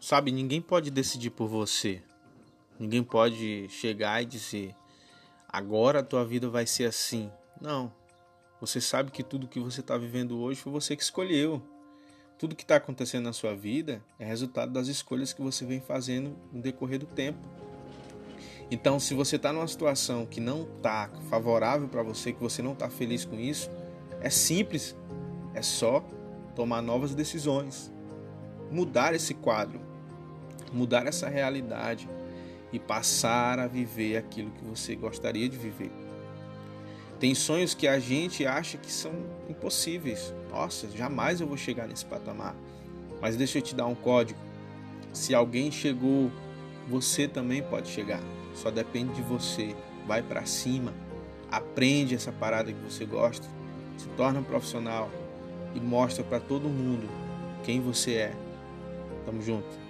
Sabe, ninguém pode decidir por você. Ninguém pode chegar e dizer: agora a tua vida vai ser assim. Não. Você sabe que tudo que você está vivendo hoje foi você que escolheu. Tudo que está acontecendo na sua vida é resultado das escolhas que você vem fazendo no decorrer do tempo. Então, se você está numa situação que não está favorável para você, que você não está feliz com isso, é simples. É só tomar novas decisões, mudar esse quadro, mudar essa realidade e passar a viver aquilo que você gostaria de viver. Tem sonhos que a gente acha que são impossíveis. Nossa, jamais eu vou chegar nesse patamar. Mas deixa eu te dar um código. Se alguém chegou, você também pode chegar. Só depende de você. Vai para cima. Aprende essa parada que você gosta. Se torna um profissional e mostra para todo mundo quem você é. Tamo junto.